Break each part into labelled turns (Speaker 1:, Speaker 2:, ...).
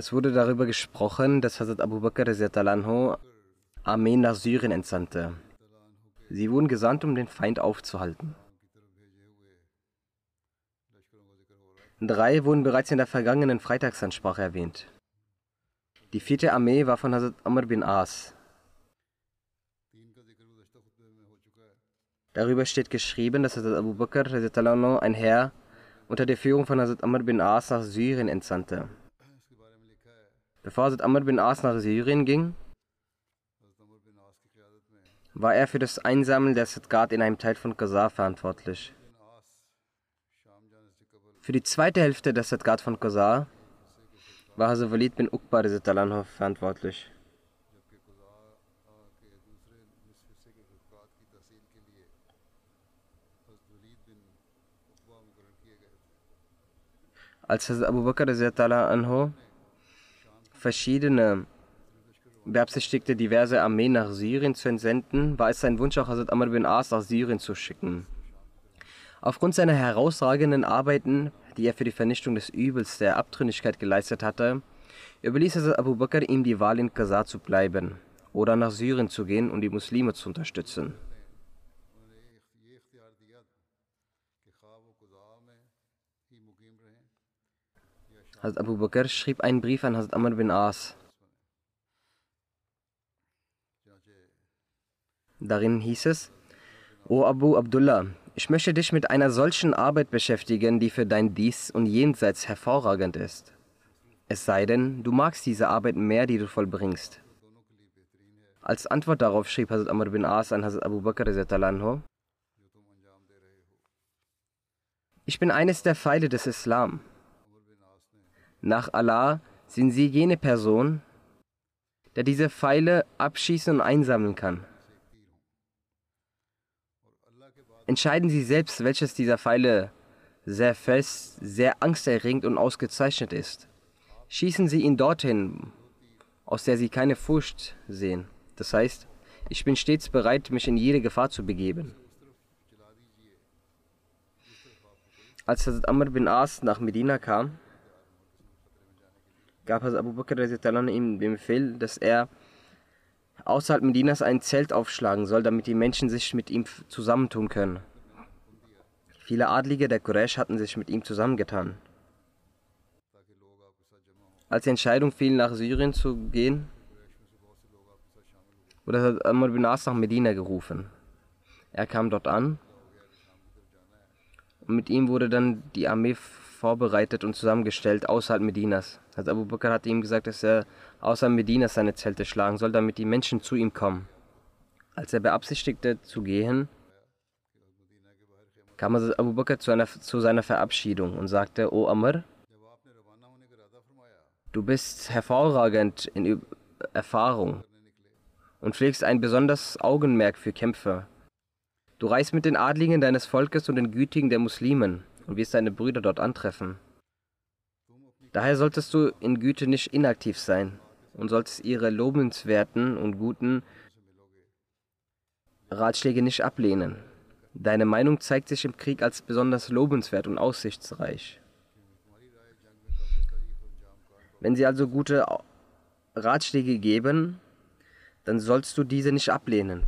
Speaker 1: Es wurde darüber gesprochen, dass Hazrat Abu Bakr Armeen nach Syrien entsandte. Sie wurden gesandt, um den Feind aufzuhalten. Drei wurden bereits in der vergangenen Freitagsansprache erwähnt. Die vierte Armee war von Hazrat Amr bin As. Darüber steht geschrieben, dass Hazrat Abu Bakr ein Herr unter der Führung von Hazrat Amr bin As nach Syrien entsandte. Bevor Hazrat Amr bin As nach Syrien ging, war er für das Einsammeln der Sadqat in einem Teil von Qasar verantwortlich. Für die zweite Hälfte der Sadqat von Qasar war Hazrat Walid bin Uqba verantwortlich. Als Hazrat Abu Bakr anhu verschiedene beabsichtigte, diverse Armeen nach Syrien zu entsenden, war es sein Wunsch, auch Hazrat Amr bin As nach Syrien zu schicken. Aufgrund seiner herausragenden Arbeiten, die er für die Vernichtung des Übels der Abtrünnigkeit geleistet hatte, überließ Hazrat Abu Bakr ihm die Wahl in Qasar zu bleiben oder nach Syrien zu gehen, um die Muslime zu unterstützen. Hazrat Abu Bakr schrieb einen Brief an Hazrat Amr bin As. Darin hieß es, O Abu Abdullah, ich möchte dich mit einer solchen Arbeit beschäftigen, die für dein Dies und Jenseits hervorragend ist. Es sei denn, du magst diese Arbeit mehr, die du vollbringst. Als Antwort darauf schrieb Hazrat Amr bin As an Hazrat Abu Bakr Ich bin eines der Pfeile des Islam. Nach Allah sind Sie jene Person, der diese Pfeile abschießen und einsammeln kann. Entscheiden Sie selbst, welches dieser Pfeile sehr fest, sehr angsterregend und ausgezeichnet ist. Schießen Sie ihn dorthin, aus der Sie keine Furcht sehen. Das heißt, ich bin stets bereit, mich in jede Gefahr zu begeben. Als Hazrat Amr bin As nach Medina kam, gab Hazrat Abu Bakr ihm den Befehl, dass er außerhalb Medinas ein Zelt aufschlagen soll, damit die Menschen sich mit ihm zusammentun können. Viele Adlige der Quraysh hatten sich mit ihm zusammengetan. Als die Entscheidung fiel, nach Syrien zu gehen, wurde Amr bin As nach Medina gerufen. Er kam dort an und mit ihm wurde dann die Armee vorbereitet und zusammengestellt außerhalb Medinas. Also Abu Bakr hat ihm gesagt, dass er außerhalb Medinas seine Zelte schlagen soll, damit die Menschen zu ihm kommen. Als er beabsichtigte zu gehen, kam also Abu Bakr zu, einer, zu seiner Verabschiedung und sagte, O Amr, du bist hervorragend in Erfahrung und pflegst ein besonderes Augenmerk für Kämpfer. Du reist mit den Adligen deines Volkes und den Gütigen der Muslimen und wirst deine Brüder dort antreffen. Daher solltest du in Güte nicht inaktiv sein und solltest ihre lobenswerten und guten Ratschläge nicht ablehnen. Deine Meinung zeigt sich im Krieg als besonders lobenswert und aussichtsreich. Wenn sie also gute Ratschläge geben, dann sollst du diese nicht ablehnen.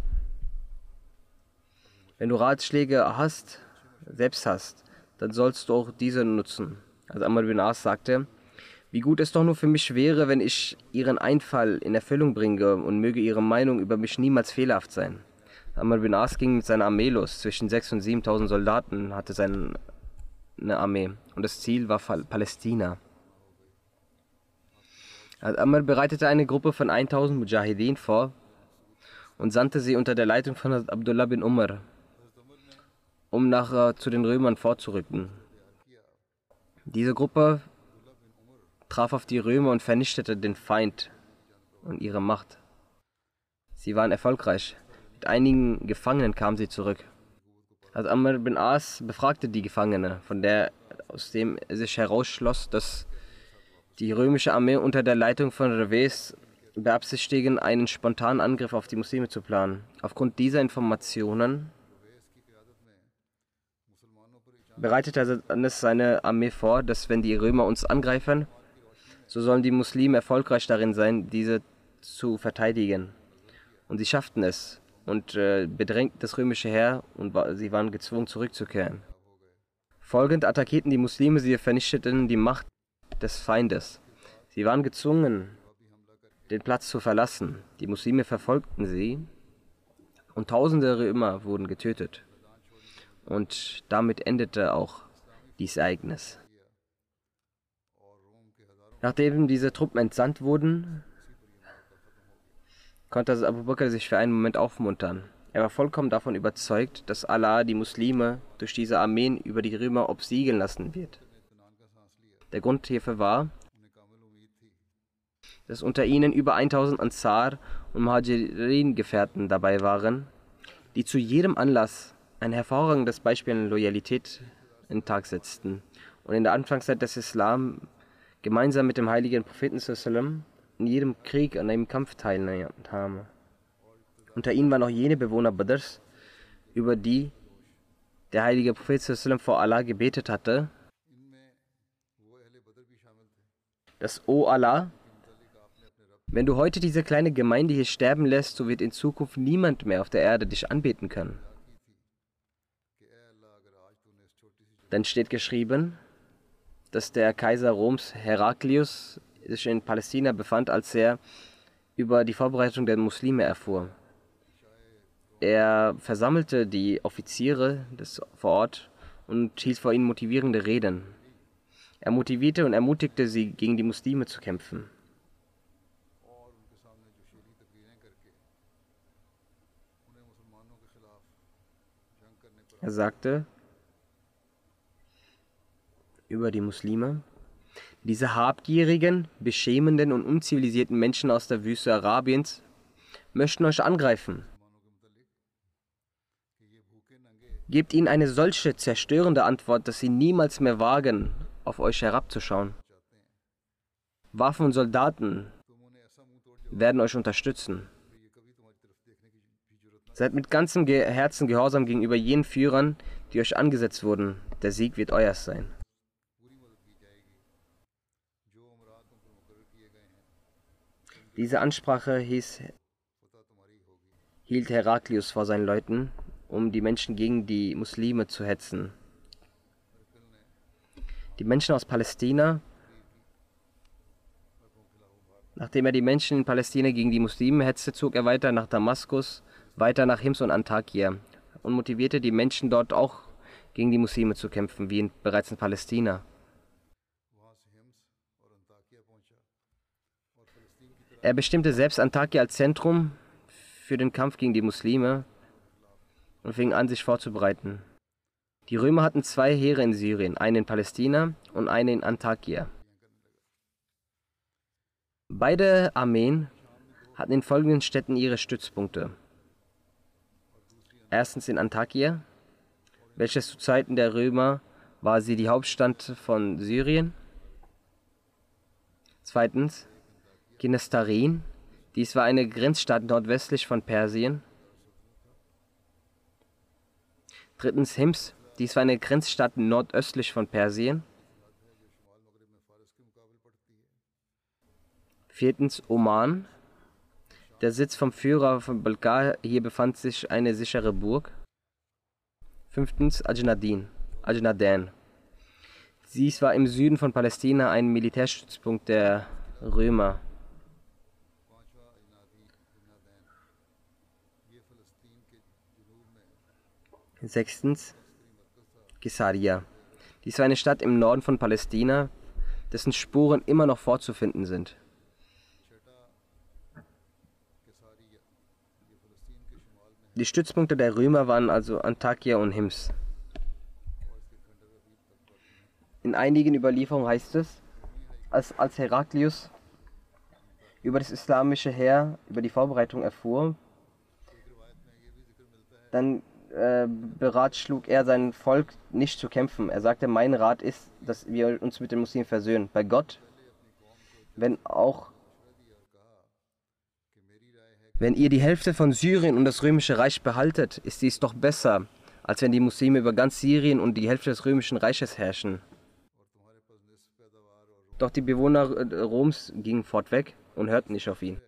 Speaker 1: Wenn du Ratschläge hast, selbst hast, dann sollst du auch diese nutzen. Also Amr bin As sagte, wie gut es doch nur für mich wäre, wenn ich ihren Einfall in Erfüllung bringe und möge ihre Meinung über mich niemals fehlerhaft sein. Amr bin As ging mit seiner Armee los. Zwischen 6.000 und 7.000 Soldaten hatte seine Armee. Und das Ziel war Palästina. Also Amr bereitete eine Gruppe von 1000 Mujahideen vor und sandte sie unter der Leitung von Abdullah bin Umar, um nachher zu den Römern vorzurücken. Diese Gruppe traf auf die Römer und vernichtete den Feind und ihre Macht. Sie waren erfolgreich. Mit einigen Gefangenen kamen sie zurück. Also Amr bin As befragte die Gefangene, von der aus dem sich herausschloss, dass die römische Armee unter der Leitung von Reves beabsichtigen, einen spontanen Angriff auf die Muslime zu planen. Aufgrund dieser Informationen bereitete Anis seine Armee vor, dass wenn die Römer uns angreifen, so sollen die Muslime erfolgreich darin sein, diese zu verteidigen. Und sie schafften es und äh, bedrängten das römische Heer und wa sie waren gezwungen zurückzukehren. Folgend attackierten die Muslime, sie vernichteten die Macht des Feindes. Sie waren gezwungen, den Platz zu verlassen. Die Muslime verfolgten sie und tausende Römer wurden getötet. Und damit endete auch dieses Ereignis. Nachdem diese Truppen entsandt wurden, konnte Abu Bakr sich für einen Moment aufmuntern. Er war vollkommen davon überzeugt, dass Allah die Muslime durch diese Armeen über die Römer obsiegeln lassen wird. Der Grund hierfür war, dass unter ihnen über 1000 Ansar und Muhajirin-Gefährten dabei waren, die zu jedem Anlass ein hervorragendes Beispiel an Loyalität in den Tag setzten und in der Anfangszeit des Islam gemeinsam mit dem heiligen Propheten in jedem Krieg an einem Kampf teilnahmen. Unter ihnen waren auch jene Bewohner Badrs, über die der heilige Prophet vor Allah gebetet hatte dass, O Allah, wenn du heute diese kleine Gemeinde hier sterben lässt, so wird in Zukunft niemand mehr auf der Erde dich anbeten können. Dann steht geschrieben, dass der Kaiser Roms Heraklius sich in Palästina befand, als er über die Vorbereitung der Muslime erfuhr. Er versammelte die Offiziere des, vor Ort und hielt vor ihnen motivierende Reden. Er motivierte und ermutigte sie, gegen die Muslime zu kämpfen. Er sagte über die Muslime, diese habgierigen, beschämenden und unzivilisierten Menschen aus der Wüste Arabiens möchten euch angreifen. Gebt ihnen eine solche zerstörende Antwort, dass sie niemals mehr wagen, auf euch herabzuschauen. Waffen und Soldaten werden euch unterstützen. Seid mit ganzem Herzen gehorsam gegenüber jenen Führern, die euch angesetzt wurden. Der Sieg wird euers sein. Diese Ansprache hieß, hielt Heraklius vor seinen Leuten, um die Menschen gegen die Muslime zu hetzen. Die Menschen aus Palästina, nachdem er die Menschen in Palästina gegen die Muslime hetzte, zog er weiter nach Damaskus, weiter nach Hims und Antakya und motivierte die Menschen dort auch gegen die Muslime zu kämpfen, wie in, bereits in Palästina. Er bestimmte selbst Antakya als Zentrum für den Kampf gegen die Muslime und fing an, sich vorzubereiten. Die Römer hatten zwei Heere in Syrien, einen in Palästina und einen in Antakya. Beide Armeen hatten in folgenden Städten ihre Stützpunkte. Erstens in Antakya, welches zu Zeiten der Römer war sie die Hauptstadt von Syrien. Zweitens Ginestarin, dies war eine Grenzstadt nordwestlich von Persien. Drittens Hims. Dies war eine Grenzstadt nordöstlich von Persien. Viertens Oman. Der Sitz vom Führer von Balkar. Hier befand sich eine sichere Burg. Fünftens Ajnadin. Ajnadan. Dies war im Süden von Palästina ein Militärstützpunkt der Römer. Sechstens Caesarea. Dies war eine Stadt im Norden von Palästina, dessen Spuren immer noch vorzufinden sind. Die Stützpunkte der Römer waren also Antakya und Hims. In einigen Überlieferungen heißt es, als, als Heraklius über das islamische Heer, über die Vorbereitung erfuhr, dann äh, beratschlug er sein Volk nicht zu kämpfen. Er sagte, mein Rat ist, dass wir uns mit den Muslimen versöhnen. Bei Gott, wenn auch wenn ihr die Hälfte von Syrien und das römische Reich behaltet, ist dies doch besser, als wenn die Muslime über ganz Syrien und die Hälfte des römischen Reiches herrschen. Doch die Bewohner Roms gingen fortweg und hörten nicht auf ihn.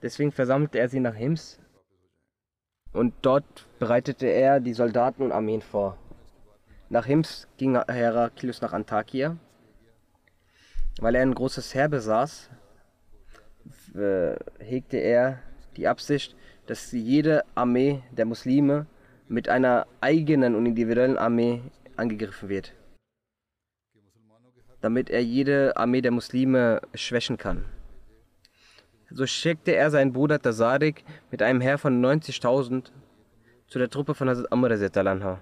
Speaker 1: Deswegen versammelte er sie nach Hims und dort bereitete er die Soldaten und Armeen vor. Nach Hims ging Heraklius nach Antakya. Weil er ein großes Heer besaß, hegte er die Absicht, dass jede Armee der Muslime mit einer eigenen und individuellen Armee angegriffen wird, damit er jede Armee der Muslime schwächen kann. So schickte er seinen Bruder Tazarik mit einem Heer von 90.000 zu der Truppe von Hazrat Amr anha.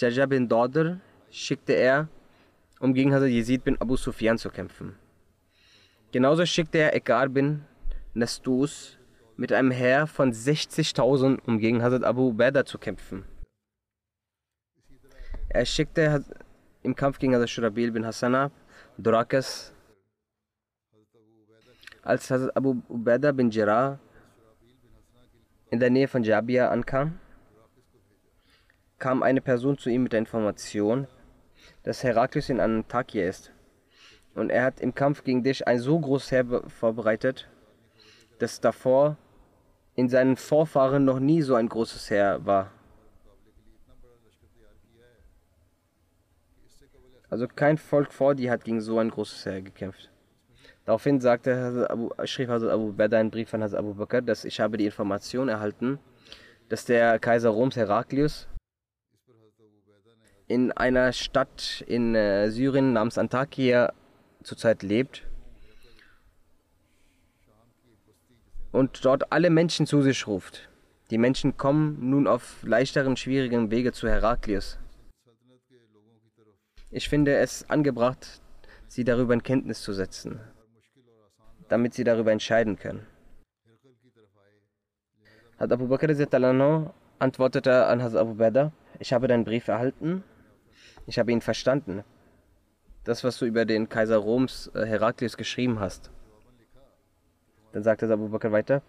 Speaker 1: Jaja bin Dodr schickte er, um gegen Hazrat Yazid bin Abu Sufyan zu kämpfen. Genauso schickte er Ekar bin Nastus mit einem Heer von 60.000, um gegen Hazrat Abu Ubaidah zu kämpfen. Er schickte im Kampf gegen Hazrat Shurabil bin Hassanab, Durakas, als Hazrat Abu Ubaidah bin Jarrah in der Nähe von Jabia ankam, kam eine Person zu ihm mit der Information, dass Heraklius in Antakya ist. Und er hat im Kampf gegen dich ein so großes Heer vorbereitet, dass davor in seinen Vorfahren noch nie so ein großes Heer war. Also kein Volk vor dir hat gegen so ein großes Heer gekämpft. Daraufhin sagte Abu, schrieb Hazrat Abu Bakr einen Brief an Hazrat Abu Bakr, dass ich habe die Information erhalten, dass der Kaiser Roms Heraklius in einer Stadt in äh, Syrien namens Antakya zurzeit lebt und dort alle Menschen zu sich ruft. Die Menschen kommen nun auf leichteren, schwierigen Wege zu Heraklius. Ich finde es angebracht, sie darüber in Kenntnis zu setzen, damit sie darüber entscheiden können. Hat Abu Bakr antwortete an Hazrat Abu Beda, ich habe deinen Brief erhalten, ich habe ihn verstanden das, was du über den Kaiser Roms äh, Heraklius geschrieben hast. Dann sagte Abu Bakr weiter,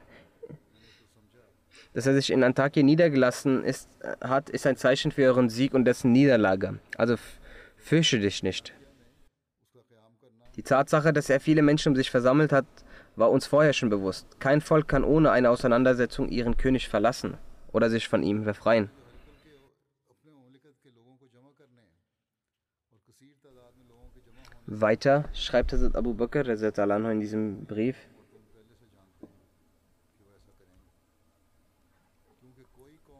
Speaker 1: dass er sich in Antakya niedergelassen ist, hat, ist ein Zeichen für euren Sieg und dessen Niederlage. Also fürchte dich nicht. Die Tatsache, dass er viele Menschen um sich versammelt hat, war uns vorher schon bewusst. Kein Volk kann ohne eine Auseinandersetzung ihren König verlassen oder sich von ihm befreien. Weiter schreibt Hazrat Abu Bakr in diesem Brief.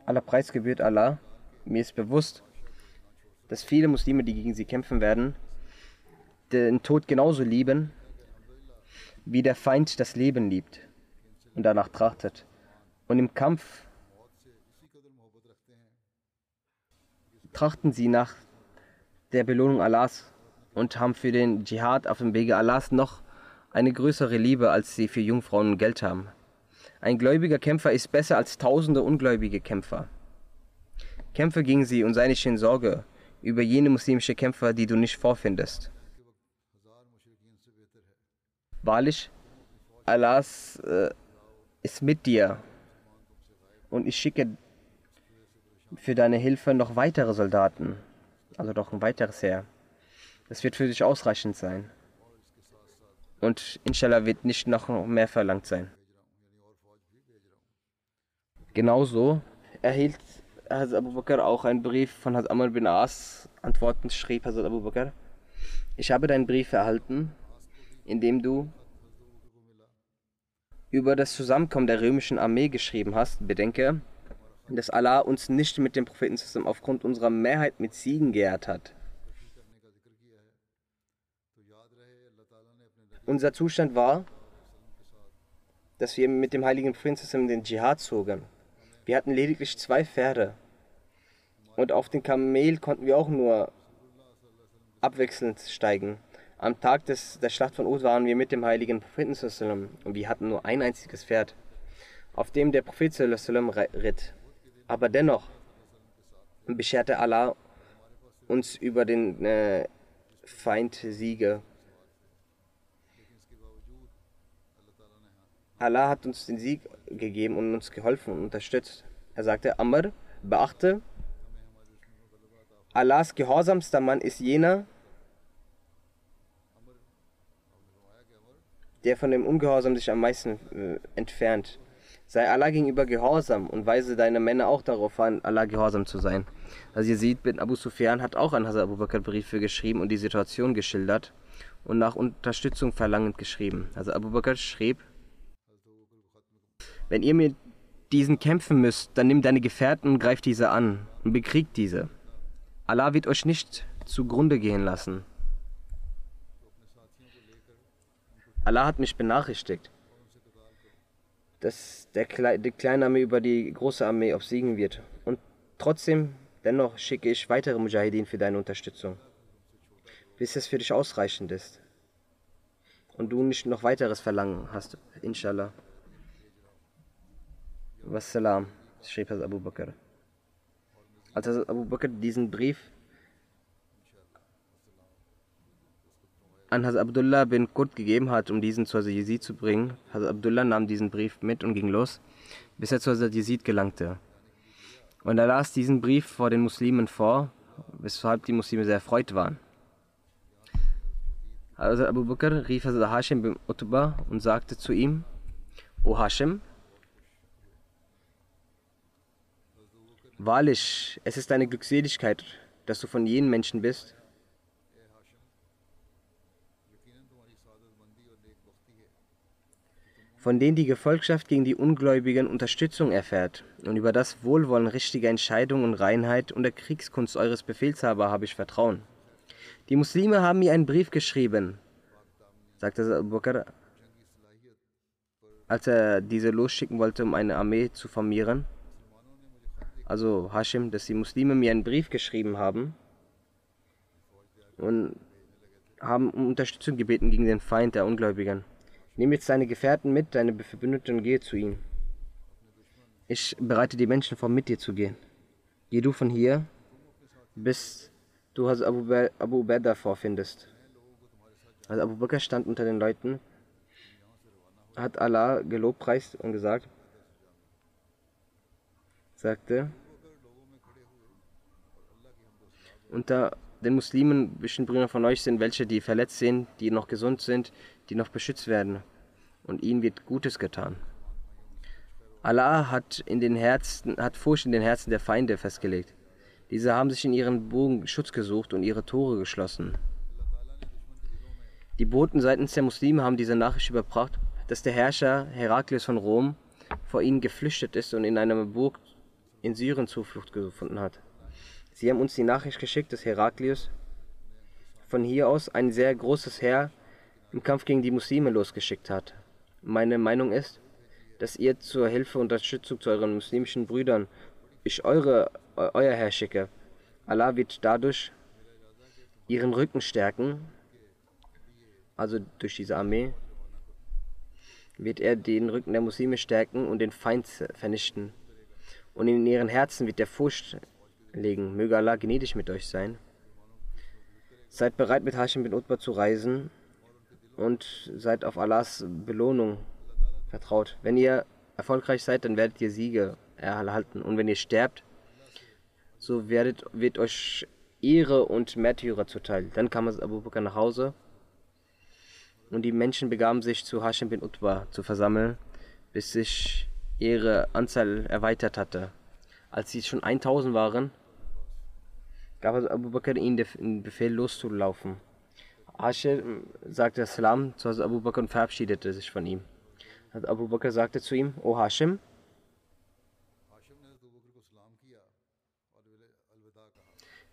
Speaker 1: Aller Preis gebührt Allah. Mir ist bewusst, dass viele Muslime, die gegen sie kämpfen werden, den Tod genauso lieben, wie der Feind das Leben liebt und danach trachtet. Und im Kampf trachten sie nach der Belohnung Allahs und haben für den Dschihad auf dem Wege Allahs noch eine größere Liebe, als sie für Jungfrauen und Geld haben. Ein gläubiger Kämpfer ist besser als tausende ungläubige Kämpfer. Kämpfe gegen sie und sei nicht in Sorge über jene muslimische Kämpfer, die du nicht vorfindest. Wahrlich, Allahs äh, ist mit dir und ich schicke für deine Hilfe noch weitere Soldaten, also noch ein weiteres Heer. Das wird für dich ausreichend sein. Und inshallah wird nicht noch mehr verlangt sein. Genauso erhielt Hazrat Abu Bakr auch einen Brief von Hazrat Amr bin As. Antwortend schrieb Hazrat Abu Bakr, ich habe deinen Brief erhalten, in dem du über das Zusammenkommen der römischen Armee geschrieben hast. Bedenke, dass Allah uns nicht mit dem Prophetensystem aufgrund unserer Mehrheit mit Siegen geehrt hat. Unser Zustand war, dass wir mit dem heiligen Propheten den Dschihad zogen. Wir hatten lediglich zwei Pferde. Und auf den Kamel konnten wir auch nur abwechselnd steigen. Am Tag des, der Schlacht von Uhud waren wir mit dem heiligen Propheten und wir hatten nur ein einziges Pferd, auf dem der Prophet ritt. Aber dennoch bescherte Allah uns über den äh, Feind Siege. Allah hat uns den Sieg gegeben und uns geholfen und unterstützt. Er sagte, Amr, beachte, Allahs gehorsamster Mann ist jener, der von dem Ungehorsam sich am meisten äh, entfernt. Sei Allah gegenüber gehorsam und weise deine Männer auch darauf an, Allah gehorsam zu sein. Also ihr seht, bin Abu Sufyan hat auch an Hazrat Abu Bakr Briefe geschrieben und die Situation geschildert und nach Unterstützung verlangend geschrieben. Also Abu Bakr schrieb, wenn ihr mit diesen kämpfen müsst, dann nimm deine Gefährten und greift diese an und bekriegt diese. Allah wird euch nicht zugrunde gehen lassen. Allah hat mich benachrichtigt, dass der Kle die kleine Armee über die große Armee obsiegen wird. Und trotzdem, dennoch schicke ich weitere Mujahideen für deine Unterstützung, bis es für dich ausreichend ist. Und du nicht noch weiteres Verlangen hast, inshallah. Wassalam, schrieb Abu Bakr. Als Abu Bakr diesen Brief an Hazrat Abdullah bin Qut gegeben hat, um diesen zu Hazrat Yazid zu bringen. Hazrat Abdullah nahm diesen Brief mit und ging los, bis er zu Hazrat Yazid gelangte. Und er las diesen Brief vor den Muslimen vor, weshalb die Muslime sehr erfreut waren. Hazrat Abu Bakr rief Hazrat Hashim bin Utbah und sagte zu ihm, O Hashim, wahrlich, es ist eine Glückseligkeit, dass du von jenen Menschen bist, von denen die Gefolgschaft gegen die Ungläubigen Unterstützung erfährt, und über das Wohlwollen richtiger Entscheidung und Reinheit und der Kriegskunst eures Befehlshaber habe ich Vertrauen. Die Muslime haben mir einen Brief geschrieben, sagte Abu als er diese losschicken wollte, um eine Armee zu formieren. Also Hashim, dass die Muslime mir einen Brief geschrieben haben und haben um Unterstützung gebeten gegen den Feind der Ungläubigen. Nimm jetzt deine Gefährten mit, deine Verbündeten und gehe zu ihnen. Ich bereite die Menschen vor, mit dir zu gehen. Geh du von hier, bis du Abu, Abu Ubaidah vorfindest. Also Abu Bakr stand unter den Leuten, hat Allah gelobpreist und gesagt, sagte, unter den Muslimen zwischen Brüder von euch sind welche, die verletzt sind, die noch gesund sind, die noch beschützt werden. Und ihnen wird Gutes getan. Allah hat, in den Herzen, hat Furcht in den Herzen der Feinde festgelegt. Diese haben sich in ihren Bogen Schutz gesucht und ihre Tore geschlossen. Die Boten seitens der Muslime haben diese Nachricht überbracht, dass der Herrscher Heraklius von Rom vor ihnen geflüchtet ist und in einer Burg in Syrien Zuflucht gefunden hat. Sie haben uns die Nachricht geschickt, dass Heraklius von hier aus ein sehr großes Heer im Kampf gegen die Muslime losgeschickt hat. Meine Meinung ist, dass ihr zur Hilfe und Unterstützung zu euren muslimischen Brüdern ich eure, euer Herr schicke. Allah wird dadurch ihren Rücken stärken, also durch diese Armee, wird er den Rücken der Muslime stärken und den Feind vernichten. Und in ihren Herzen wird der Furcht legen. Möge Allah gnädig mit euch sein. Seid bereit, mit Hashim bin Utbah zu reisen und seid auf Allahs Belohnung vertraut. Wenn ihr erfolgreich seid, dann werdet ihr Siege erhalten. Und wenn ihr sterbt, so werdet, wird euch Ehre und Märtyrer zuteil. Dann kam Abu Bakr nach Hause und die Menschen begaben sich zu Hashim bin Utbah zu versammeln, bis sich ihre Anzahl erweitert hatte. Als sie schon 1000 waren, gab Abu Bakr ihnen den Befehl loszulaufen. Hashim sagte Salam zu Abu Bakr und verabschiedete sich von ihm. Abu Bakr sagte zu ihm, O Hashim,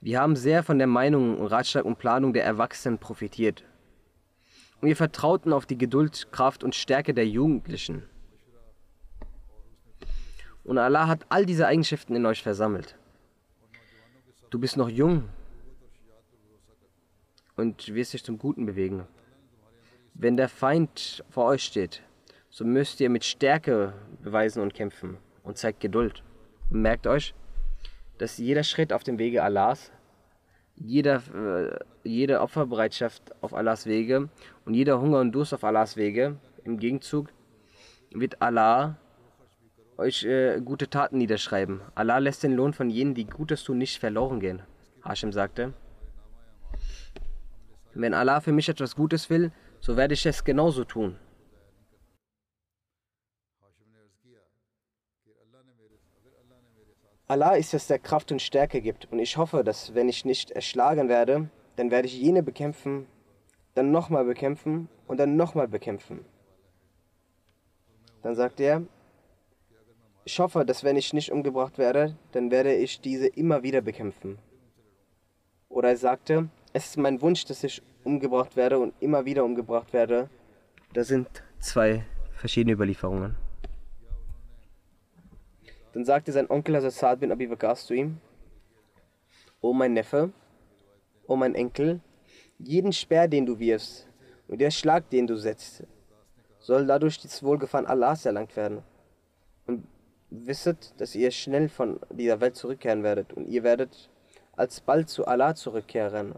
Speaker 1: wir haben sehr von der Meinung, Ratschlag und Planung der Erwachsenen profitiert. Und wir vertrauten auf die Geduld, Kraft und Stärke der Jugendlichen. Und Allah hat all diese Eigenschaften in euch versammelt. Du bist noch jung und wirst dich zum Guten bewegen. Wenn der Feind vor euch steht, so müsst ihr mit Stärke beweisen und kämpfen und zeigt Geduld. Und merkt euch, dass jeder Schritt auf dem Wege Allahs, jeder, äh, jede Opferbereitschaft auf Allahs Wege und jeder Hunger und Durst auf Allahs Wege, im Gegenzug wird Allah euch äh, gute Taten niederschreiben. Allah lässt den Lohn von jenen, die Gutes tun, nicht verloren gehen. Hashem sagte, wenn Allah für mich etwas Gutes will, so werde ich es genauso tun. Allah ist es, der Kraft und Stärke gibt. Und ich hoffe, dass wenn ich nicht erschlagen werde, dann werde ich jene bekämpfen, dann nochmal bekämpfen und dann nochmal bekämpfen. Dann sagt er, ich hoffe, dass wenn ich nicht umgebracht werde, dann werde ich diese immer wieder bekämpfen. Oder er sagte, es ist mein Wunsch, dass ich umgebracht werde und immer wieder umgebracht werde. Das sind zwei verschiedene Überlieferungen. Dann sagte sein Onkel Hazrat bin Abi Waqas zu ihm, O mein Neffe, O mein Enkel, jeden Speer, den du wirfst und der Schlag, den du setzt, soll dadurch das Wohlgefallen Allahs erlangt werden. Und wisset, dass ihr schnell von dieser Welt zurückkehren werdet und ihr werdet alsbald zu Allah zurückkehren.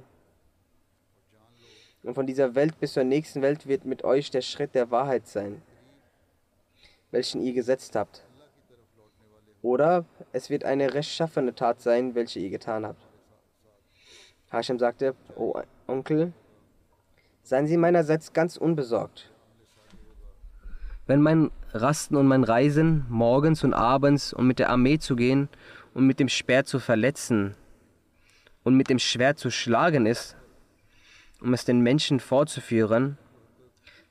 Speaker 1: Und von dieser Welt bis zur nächsten Welt wird mit euch der Schritt der Wahrheit sein, welchen ihr gesetzt habt. Oder es wird eine rechtschaffene Tat sein, welche ihr getan habt. Hashem sagte, O Onkel, seien Sie meinerseits ganz unbesorgt. Wenn mein Rasten und mein Reisen, morgens und abends und mit der Armee zu gehen und mit dem Speer zu verletzen und mit dem Schwert zu schlagen ist, um es den Menschen vorzuführen,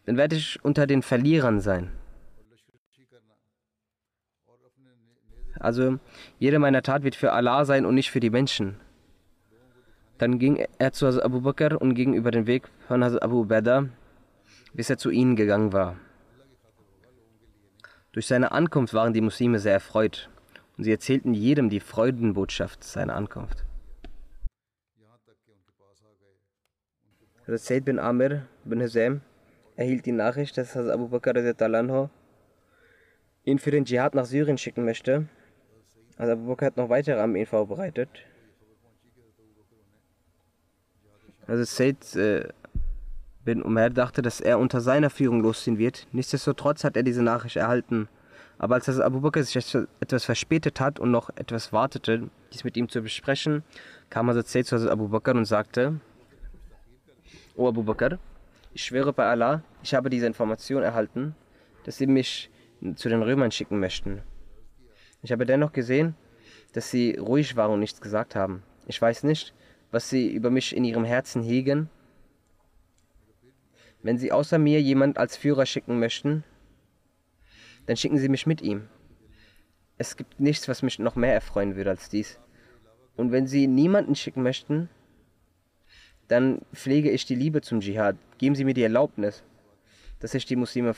Speaker 1: dann werde ich unter den Verlierern sein. Also jede meiner Tat wird für Allah sein und nicht für die Menschen. Dann ging er zu Abu Bakr und ging über den Weg von Abu Ubaidah, bis er zu ihnen gegangen war. Durch seine Ankunft waren die Muslime sehr erfreut und sie erzählten jedem die Freudenbotschaft seiner Ankunft. Said bin Amir bin Hussein erhielt die Nachricht, dass Abu Bakr ihn für den Dschihad nach Syrien schicken möchte. Also Abu Bakr hat noch weitere Armeen vorbereitet. Also Said äh, bin Umar dachte, dass er unter seiner Führung losziehen wird. Nichtsdestotrotz hat er diese Nachricht erhalten. Aber als Abu Bakr sich etwas verspätet hat und noch etwas wartete, dies mit ihm zu besprechen, kam Hazrat Said zu Abu Bakr und sagte, O Abu Bakr, ich schwöre bei Allah, ich habe diese Information erhalten, dass sie mich zu den Römern schicken möchten. Ich habe dennoch gesehen, dass sie ruhig waren und nichts gesagt haben. Ich weiß nicht, was sie über mich in ihrem Herzen hegen wenn Sie außer mir jemand als Führer schicken möchten, dann schicken Sie mich mit ihm. Es gibt nichts, was mich noch mehr erfreuen würde als dies. Und wenn Sie niemanden schicken möchten, dann pflege ich die Liebe zum Dschihad. Geben Sie mir die Erlaubnis, dass ich die Muslime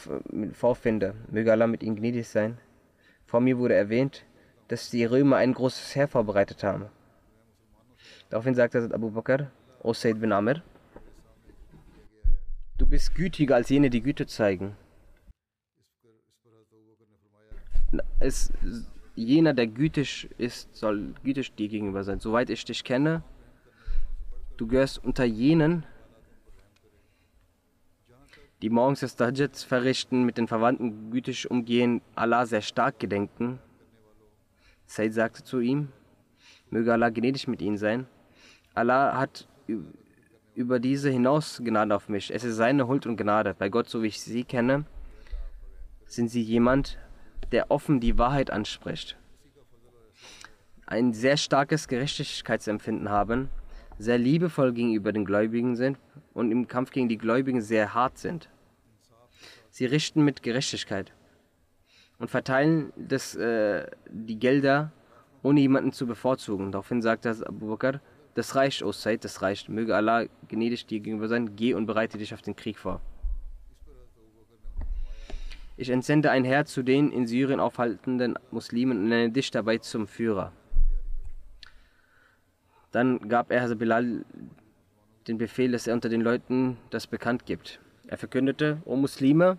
Speaker 1: vorfinde. Möge Allah mit ihnen gnädig sein. Vor mir wurde erwähnt, dass die Römer ein großes Heer vorbereitet haben. Daraufhin sagte Abu Bakr, O Said bin Amr, Du bist gütiger als jene, die Güte zeigen. Es, jener, der gütig ist, soll gütig dir gegenüber sein. Soweit ich dich kenne, du gehörst unter jenen, die morgens das Tajid verrichten, mit den Verwandten gütig umgehen, Allah sehr stark gedenken. Said sagte zu ihm, Möge Allah gnädig mit ihnen sein. Allah hat über diese hinaus Gnade auf mich. Es ist seine Huld und Gnade. Bei Gott, so wie ich sie kenne, sind sie jemand, der offen die Wahrheit anspricht. Ein sehr starkes Gerechtigkeitsempfinden haben, sehr liebevoll gegenüber den Gläubigen sind und im Kampf gegen die Gläubigen sehr hart sind. Sie richten mit Gerechtigkeit und verteilen das, äh, die Gelder, ohne jemanden zu bevorzugen. Daraufhin sagt Abu Bakr, das reicht, O Said, das reicht. Möge Allah gnädig dir gegenüber sein, geh und bereite dich auf den Krieg vor. Ich entsende ein Herr zu den in Syrien aufhaltenden Muslimen und nenne dich dabei zum Führer. Dann gab er Bilal den Befehl, dass er unter den Leuten das bekannt gibt. Er verkündete, O Muslime,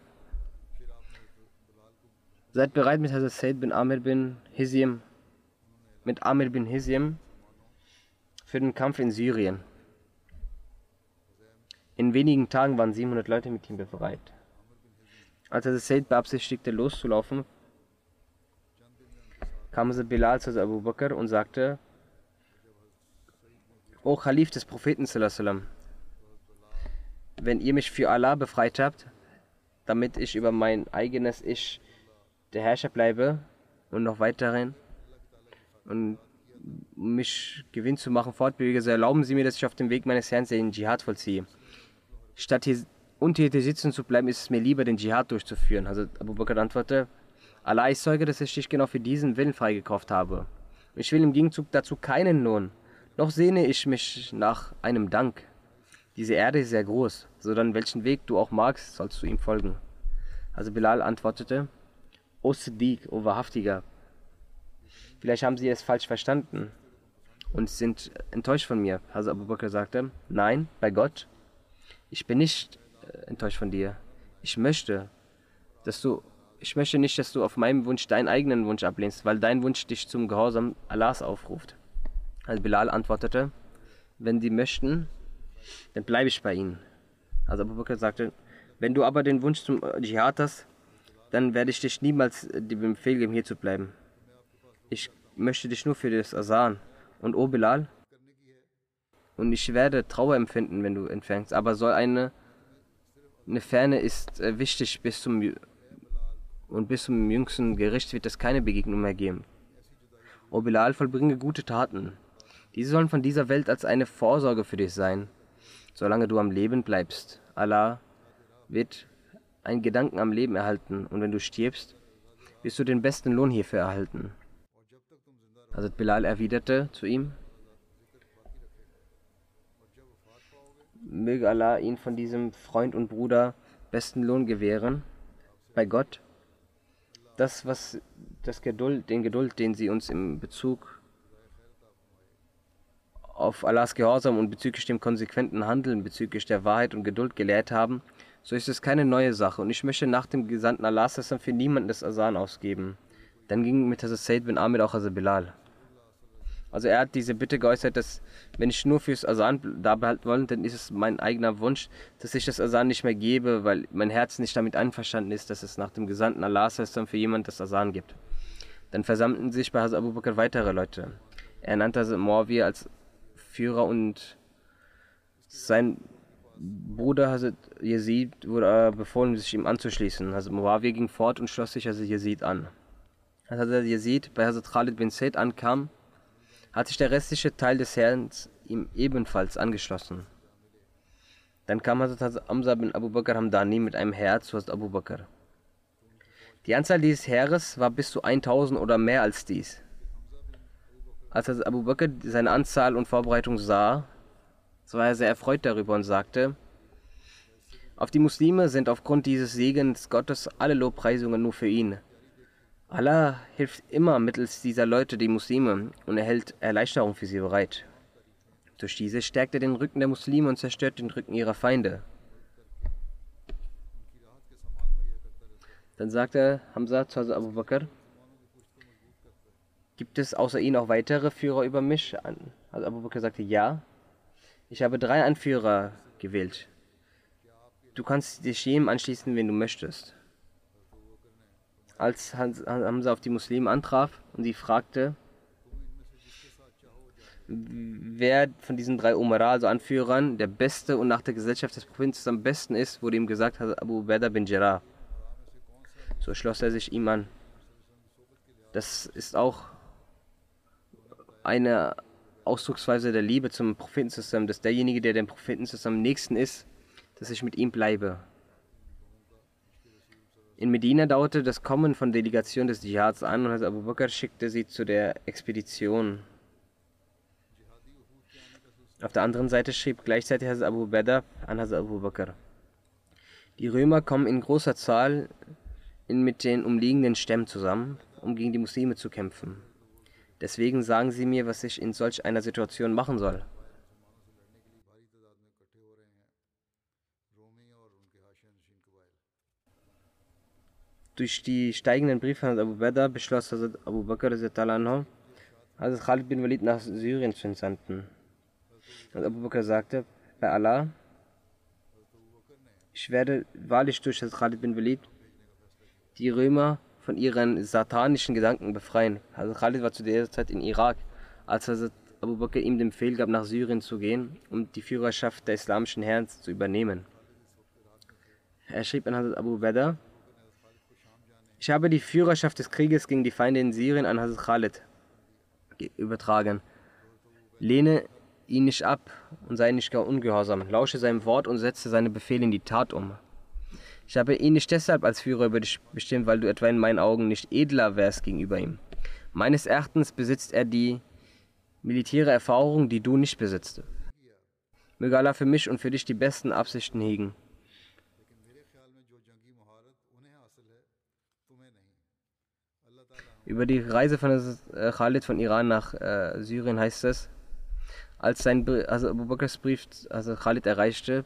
Speaker 1: seid bereit mit Hazrat Said bin Amir bin Hizim, mit Amir bin Hizim für den Kampf in Syrien. In wenigen Tagen waren 700 Leute mit ihm bereit. Als er Said beabsichtigte, loszulaufen, kam Hazrat Bilal zu Abu Bakr und sagte, O Khalif des Propheten, wenn ihr mich für Allah befreit habt, damit ich über mein eigenes Ich der Herrscher bleibe und noch weiterhin und mich Gewinn zu machen fortbewege, so erlauben Sie mir, dass ich auf dem Weg meines Herrn den Dschihad vollziehe. Statt hier untätig sitzen zu bleiben, ist es mir lieber, den Dschihad durchzuführen. Also Abu Bakr antwortete, Allah ist Zeuge, dass ich dich genau für diesen Willen freigekauft habe. Ich will im Gegenzug dazu keinen Lohn. Noch sehne ich mich nach einem Dank. Diese Erde ist sehr groß, so dann welchen Weg du auch magst, sollst du ihm folgen. Also Bilal antwortete, O Siddiq, O Wahrhaftiger, vielleicht haben sie es falsch verstanden und sind enttäuscht von mir. Also Abu Bakr sagte, nein, bei Gott, ich bin nicht enttäuscht von dir. Ich möchte, dass du, ich möchte nicht, dass du auf meinem Wunsch deinen eigenen Wunsch ablehnst, weil dein Wunsch dich zum Gehorsam Allahs aufruft. Also Bilal antwortete, wenn die möchten, dann bleibe ich bei ihnen. Also Abu Bakr sagte, wenn du aber den Wunsch zum Dschihad hast, dann werde ich dich niemals dem Befehl geben, hier zu bleiben. Ich möchte dich nur für das Asan. Und O Bilal, und ich werde Trauer empfinden, wenn du entfängst, aber soll eine eine Ferne ist äh, wichtig bis zum und bis zum jüngsten Gericht wird es keine Begegnung mehr geben. O Bilal, vollbringe gute Taten. Diese sollen von dieser Welt als eine Vorsorge für dich sein, solange du am Leben bleibst. Allah wird einen Gedanken am Leben erhalten und wenn du stirbst, wirst du den besten Lohn hierfür erhalten. Hazrat Bilal erwiderte zu ihm, Möge Allah ihn von diesem Freund und Bruder besten Lohn gewähren bei Gott. Das, was das Geduld, den Geduld, den sie uns im Bezug auf Allahs Gehorsam und bezüglich dem konsequenten Handeln, bezüglich der Wahrheit und Geduld gelehrt haben, so ist es keine neue Sache und ich möchte nach dem Gesandten Allahs für niemanden das Asan ausgeben. Dann ging mit Hazrat Said bin Amir auch Hazrat Bilal. Also er hat diese Bitte geäußert, dass wenn ich nur fürs Asan da behalten wollte, dann ist es mein eigener Wunsch, dass ich das Asan nicht mehr gebe, weil mein Herz nicht damit einverstanden ist, dass es nach dem Gesandten Allahs für jemand das Asan gibt. Dann versammelten sich bei Hazrat Abu Bakr weitere Leute. Er nannte Hazrat Muawiyah als Führer und sein Bruder Hazrat Yazid wurde befohlen, sich ihm anzuschließen. Hazrat Muawiyah ging fort und schloss sich Hazrat Yazid an. Als Hazrat Yazid bei Hazrat Khalid bin Said ankam, hat sich der restliche Teil des Herrn ihm ebenfalls angeschlossen. Dann kam Hazrat Hamza bin Abu Bakr Hamdani mit einem Heer zu Hazrat Abu Bakr. Die Anzahl dieses Heeres war bis zu 1000 oder mehr als dies. Als Abu Bakr seine Anzahl und Vorbereitung sah, so war er sehr erfreut darüber und sagte, auf die Muslime sind aufgrund dieses Segens Gottes alle Lobpreisungen nur für ihn. Allah hilft immer mittels dieser Leute die Muslime und erhält Erleichterung für sie bereit. Durch diese stärkt er den Rücken der Muslime und zerstört den Rücken ihrer Feinde. Dann sagte Hamza zu Abu Bakr, gibt es außer ihnen auch weitere Führer über mich? Also Abu Bakr sagte, ja. Ich habe drei Anführer gewählt. Du kannst dich jedem anschließen, wenn du möchtest als Hamza auf die Muslime antraf und sie fragte, wer von diesen drei Umara, also Anführern, der Beste und nach der Gesellschaft des Propheten am besten ist, wurde ihm gesagt, Abu Ubaidah bin Jarrah. So schloss er sich ihm an. Das ist auch eine Ausdrucksweise der Liebe zum Propheten zusammen, dass derjenige, der dem Propheten zusammen am nächsten ist, dass ich mit ihm bleibe. In Medina dauerte das Kommen von Delegationen des Dschihads an und Abu Bakr schickte sie zu der Expedition. Auf der anderen Seite schrieb gleichzeitig Hazrat Abu Bakr an Hazrat Abu Bakr. Die Römer kommen in großer Zahl in, mit den umliegenden Stämmen zusammen, um gegen die Muslime zu kämpfen. Deswegen sagen sie mir, was ich in solch einer Situation machen soll. Durch die steigenden Briefe von Abu Bakr beschloss Hazrat Abu Bakr Hazrat Khalid bin Walid nach Syrien zu entsenden. Und Abu Bakr sagte, bei Allah, ich werde wahrlich durch Hazrat Khalid bin Walid die Römer von ihren satanischen Gedanken befreien. Also Khalid war zu der Zeit in Irak, als Hazrat Abu Bakr ihm den Befehl gab, nach Syrien zu gehen, um die Führerschaft der islamischen Herren zu übernehmen. Er schrieb an Hazrat Abu Bakr, ich habe die Führerschaft des Krieges gegen die Feinde in Syrien an Hazrat Khalid übertragen. Lehne ihn nicht ab und sei nicht gar ungehorsam. Lausche seinem Wort und setze seine Befehle in die Tat um. Ich habe ihn nicht deshalb als Führer über dich bestimmt, weil du etwa in meinen Augen nicht edler wärst gegenüber ihm. Meines Erachtens besitzt er die militäre Erfahrung, die du nicht besitzt. Möge Allah für mich und für dich die besten Absichten hegen. Über die Reise von äh, Khalid von Iran nach äh, Syrien heißt es, als sein also Abu Bakrs Brief also Khalid erreichte,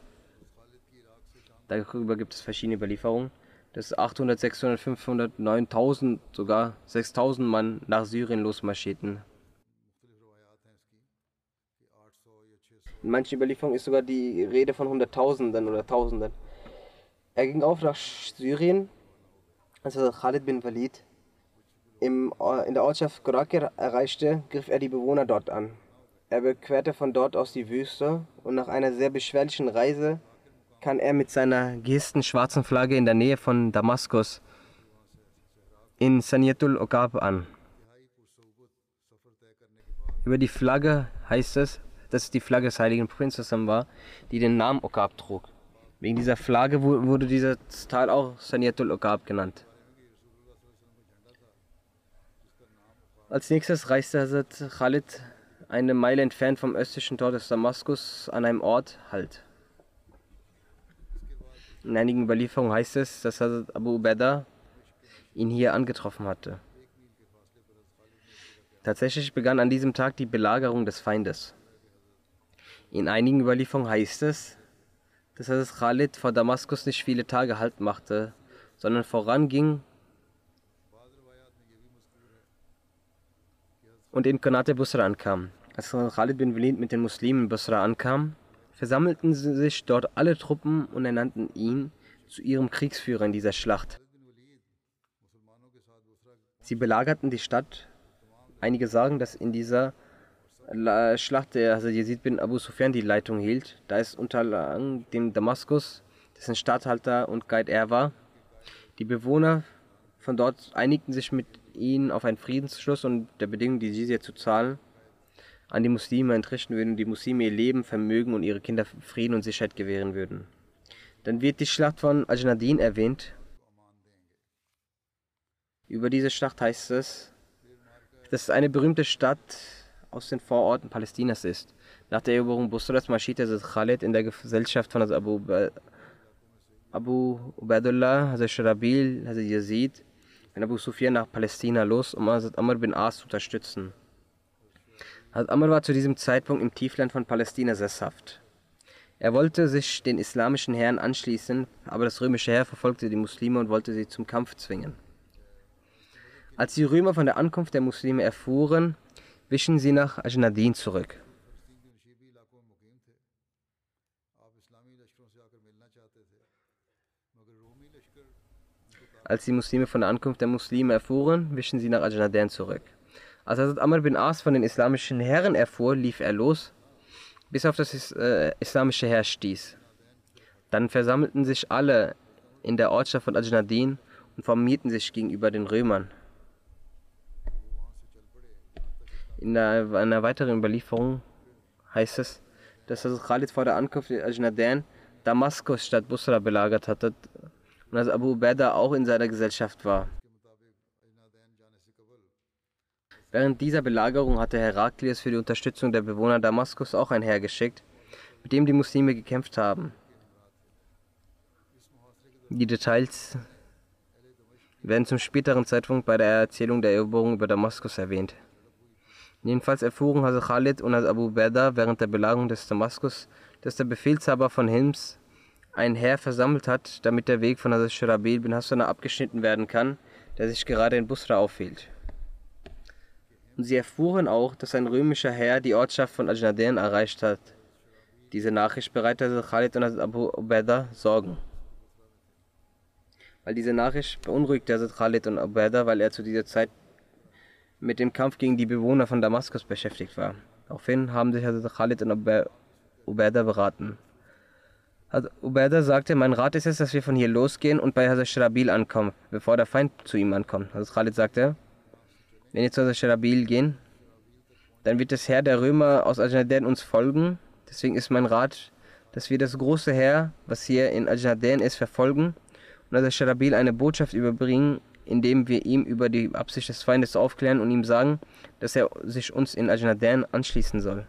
Speaker 1: darüber gibt es verschiedene Überlieferungen, dass 800, 600, 500, 9000, sogar 6000 Mann nach Syrien losmarschierten. In manchen Überlieferungen ist sogar die Rede von Hunderttausenden oder Tausenden. Er ging auf nach Syrien, also Khalid bin Walid im, in der Ortschaft Gorakir erreichte, griff er die Bewohner dort an. Er überquerte von dort aus die Wüste und nach einer sehr beschwerlichen Reise kam er mit seiner gehissten schwarzen Flagge in der Nähe von Damaskus in Saniyatul Okab an. Über die Flagge heißt es, dass es die Flagge des heiligen Prinzessin war, die den Namen Okab trug. Wegen dieser Flagge wurde dieses Tal auch Saniyatul Okab genannt. Als nächstes reiste Hazrat Khalid eine Meile entfernt vom östlichen Tor des Damaskus an einem Ort Halt. In einigen Überlieferungen heißt es, dass Hazrat Abu Ubaidah ihn hier angetroffen hatte. Tatsächlich begann an diesem Tag die Belagerung des Feindes. In einigen Überlieferungen heißt es, dass Hazrat Khalid vor Damaskus nicht viele Tage Halt machte, sondern voranging und in Konate Busra ankam. Als Khalid bin Walid mit den Muslimen in Busra ankam, versammelten sich dort alle Truppen und ernannten ihn zu ihrem Kriegsführer in dieser Schlacht. Sie belagerten die Stadt. Einige sagen, dass in dieser Schlacht der also Yazid bin Abu Sufyan die Leitung hielt, da es unter dem Damaskus, dessen Statthalter und Guide er war. Die Bewohner von dort einigten sich mit ihnen auf einen Friedensschluss und der Bedingung, die Jizya zu zahlen, an die Muslime entrichten würden und die Muslime ihr Leben, Vermögen und ihre Kinder Frieden und Sicherheit gewähren würden. Dann wird die Schlacht von Ajnadin erwähnt. Über diese Schlacht heißt es, dass es eine berühmte Stadt aus den Vororten Palästinas ist. Nach der Eroberung Busras marschierte Khalid in der Gesellschaft von Abu, Abu Ubaidullah, Hazrat Sharabil, Hazrat Yazid bin Abu Sufyan nach Palästina los, um Hazrat Amr bin As zu unterstützen. Hazrat Amr war zu diesem Zeitpunkt im Tiefland von Palästina sesshaft. Er wollte sich den islamischen Herren anschließen, aber das römische Heer verfolgte die Muslime und wollte sie zum Kampf zwingen. Als die Römer von der Ankunft der Muslime erfuhren, wichen sie nach Ajnadin zurück. Als die Muslime von der Ankunft der Muslime erfuhren, wichen sie nach Ajnadan zurück. Als Hazrat Amr bin As von den islamischen Herren erfuhr, lief er los, bis auf das äh, islamische Heer stieß. Dann versammelten sich alle in der Ortschaft von Ajnadin und formierten sich gegenüber den Römern. In einer, weiteren Überlieferung heißt es, dass Hazrat Khalid vor der Ankunft in Ajnadan Damaskus statt Busra belagert hatte und dass Abu Ubaidah auch in seiner Gesellschaft war. Während dieser Belagerung hatte Heraklius für die Unterstützung der Bewohner Damaskus auch ein Heer geschickt, mit dem die Muslime gekämpft haben. Die Details werden zum späteren Zeitpunkt bei der Erzählung der Eroberung über Damaskus erwähnt. Jedenfalls erfuhren Hazrat Khalid und Abu Berda während der Belagerung des Damaskus, dass der Befehlshaber von Hims ein Heer versammelt hat, damit der Weg von Hazrat Shirabil bin Hassana abgeschnitten werden kann, der sich gerade in Busra aufhielt. Und sie erfuhren auch, dass ein römischer Herr die Ortschaft von Ajnaden erreicht hat. Diese Nachricht bereitete Khalid und Abu Ubaidah Sorgen. Weil diese Nachricht beunruhigte Hazrat Khalid und Ubaidah, weil er zu dieser Zeit mit dem Kampf gegen die Bewohner von Damaskus beschäftigt war. Daraufhin haben sich Hazrat Khalid und Ubaidah beraten. Hazrat Ubaidah sagte, mein Rat ist es, dass wir von hier losgehen und bei Hazrat Shrabil ankommen, bevor der Feind zu ihm ankommt. Hazrat Khalid sagte, wenn wir zu Shrabil gehen, dann wird das Heer der Römer aus Ajnaden uns folgen. Deswegen ist mein Rat, dass wir das große Heer, was hier in Ajnaden ist, verfolgen und Hazrat Shrabil eine Botschaft überbringen, indem wir ihm über die Absicht des Feindes aufklären und ihm sagen, dass er sich uns in Ajnadan anschließen soll.